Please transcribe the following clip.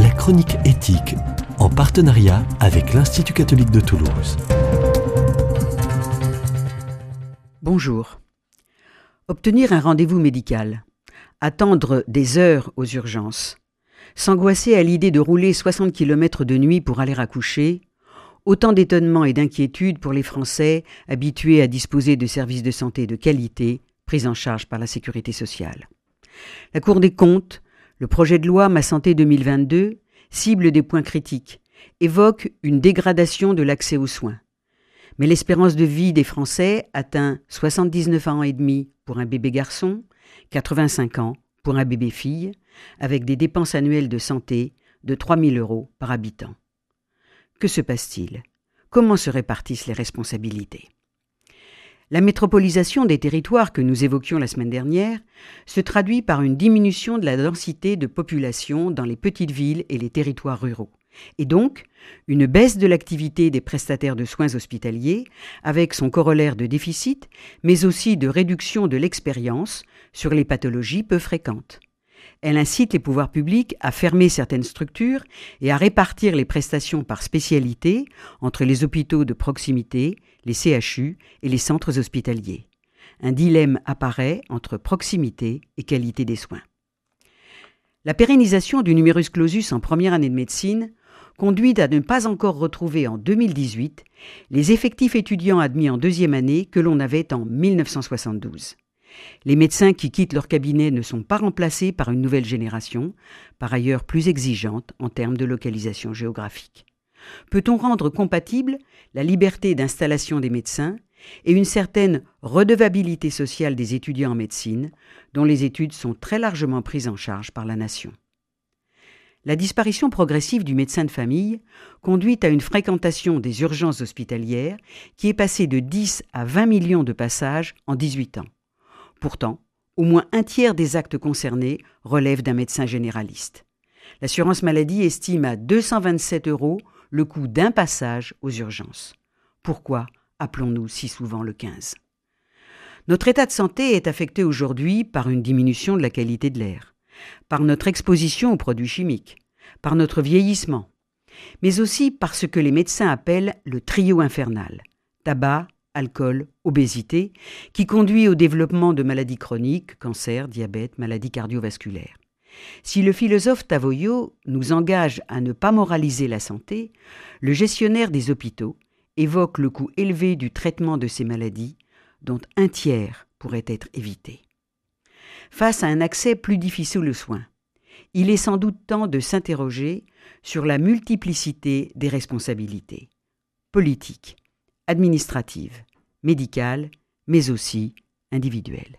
la chronique éthique, en partenariat avec l'Institut catholique de Toulouse. Bonjour. Obtenir un rendez-vous médical, attendre des heures aux urgences, s'angoisser à l'idée de rouler 60 km de nuit pour aller accoucher, autant d'étonnement et d'inquiétude pour les Français habitués à disposer de services de santé de qualité pris en charge par la sécurité sociale. La Cour des comptes, le projet de loi Ma Santé 2022 cible des points critiques, évoque une dégradation de l'accès aux soins. Mais l'espérance de vie des Français atteint 79 ans et demi pour un bébé garçon, 85 ans pour un bébé fille, avec des dépenses annuelles de santé de 3 000 euros par habitant. Que se passe-t-il? Comment se répartissent les responsabilités? La métropolisation des territoires que nous évoquions la semaine dernière se traduit par une diminution de la densité de population dans les petites villes et les territoires ruraux, et donc une baisse de l'activité des prestataires de soins hospitaliers, avec son corollaire de déficit, mais aussi de réduction de l'expérience sur les pathologies peu fréquentes. Elle incite les pouvoirs publics à fermer certaines structures et à répartir les prestations par spécialité entre les hôpitaux de proximité, les CHU et les centres hospitaliers. Un dilemme apparaît entre proximité et qualité des soins. La pérennisation du numerus clausus en première année de médecine conduit à ne pas encore retrouver en 2018 les effectifs étudiants admis en deuxième année que l'on avait en 1972. Les médecins qui quittent leur cabinet ne sont pas remplacés par une nouvelle génération, par ailleurs plus exigeante en termes de localisation géographique. Peut-on rendre compatible la liberté d'installation des médecins et une certaine redevabilité sociale des étudiants en médecine, dont les études sont très largement prises en charge par la nation? La disparition progressive du médecin de famille conduit à une fréquentation des urgences hospitalières qui est passée de 10 à 20 millions de passages en 18 ans. Pourtant, au moins un tiers des actes concernés relèvent d'un médecin généraliste. L'assurance maladie estime à 227 euros le coût d'un passage aux urgences. Pourquoi appelons-nous si souvent le 15 Notre état de santé est affecté aujourd'hui par une diminution de la qualité de l'air, par notre exposition aux produits chimiques, par notre vieillissement, mais aussi par ce que les médecins appellent le trio infernal tabac, alcool, obésité, qui conduit au développement de maladies chroniques, cancer, diabète, maladies cardiovasculaires. Si le philosophe Tavoyo nous engage à ne pas moraliser la santé, le gestionnaire des hôpitaux évoque le coût élevé du traitement de ces maladies, dont un tiers pourrait être évité. Face à un accès plus difficile aux soins, il est sans doute temps de s'interroger sur la multiplicité des responsabilités politiques, administratives, médicales, mais aussi individuelles.